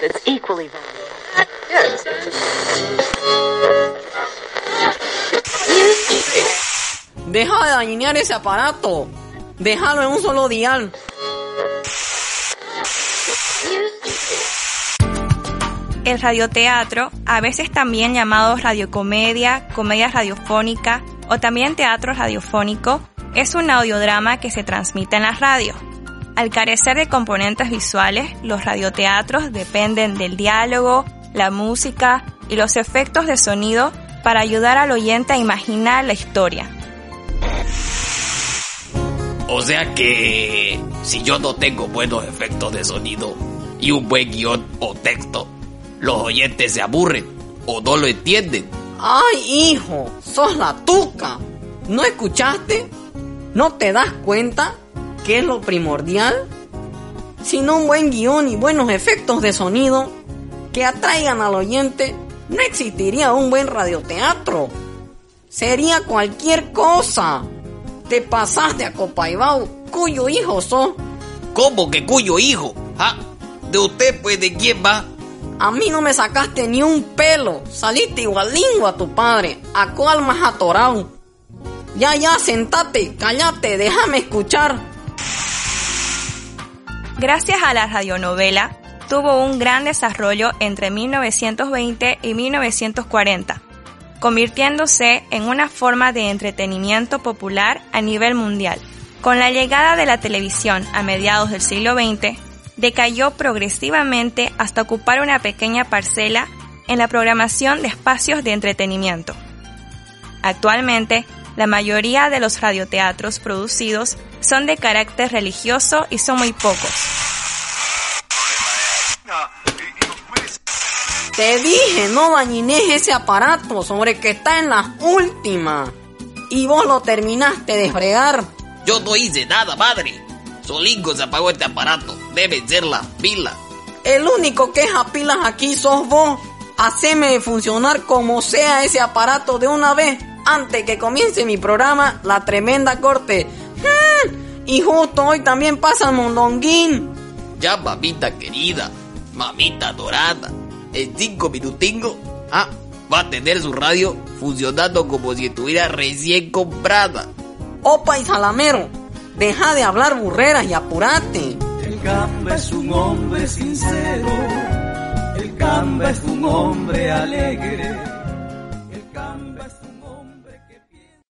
that's equally valuable. Deja de dañar ese aparato. Déjalo en un solo dial. El radioteatro, a veces también llamado radiocomedia, comedia radiofónica o también teatro radiofónico, es un audiodrama que se transmite en la radio. Al carecer de componentes visuales, los radioteatros dependen del diálogo, la música y los efectos de sonido para ayudar al oyente a imaginar la historia. O sea que si yo no tengo buenos efectos de sonido y un buen guion o texto, los oyentes se aburren o no lo entienden. ¡Ay, hijo! ¡Sos la tuca! ¿No escuchaste? ¿No te das cuenta qué es lo primordial? Sin un buen guion y buenos efectos de sonido que atraigan al oyente, no existiría un buen radioteatro. Sería cualquier cosa. Te pasaste a Copaibao, cuyo hijo sos. ¿Cómo que cuyo hijo? ¿Ah? ¿De usted pues de quién va? A mí no me sacaste ni un pelo. Saliste igualingo a tu padre. ¿A cuál más atorado? Ya, ya, sentate, cállate, déjame escuchar. Gracias a la radionovela, tuvo un gran desarrollo entre 1920 y 1940, convirtiéndose en una forma de entretenimiento popular a nivel mundial. Con la llegada de la televisión a mediados del siglo XX, decayó progresivamente hasta ocupar una pequeña parcela en la programación de espacios de entretenimiento. Actualmente, la mayoría de los radioteatros producidos son de carácter religioso y son muy pocos. Te dije, no dañines ese aparato sobre que está en las últimas. Y vos lo terminaste de fregar. Yo no hice nada, madre. Solingo se apagó este aparato. Deben ser las pilas. El único que es a pilas aquí sos vos. Haceme funcionar como sea ese aparato de una vez antes que comience mi programa La Tremenda Corte. Hmm, Y justo hoy también pasa el mondonguín. Ya, mamita querida, mamita dorada, en cinco minutingos, ah, va a tener su radio funcionando como si estuviera recién comprada. Opa y salamero, deja de hablar burreras y apurate. El Gamba es un hombre sincero, el Gamba es un hombre alegre.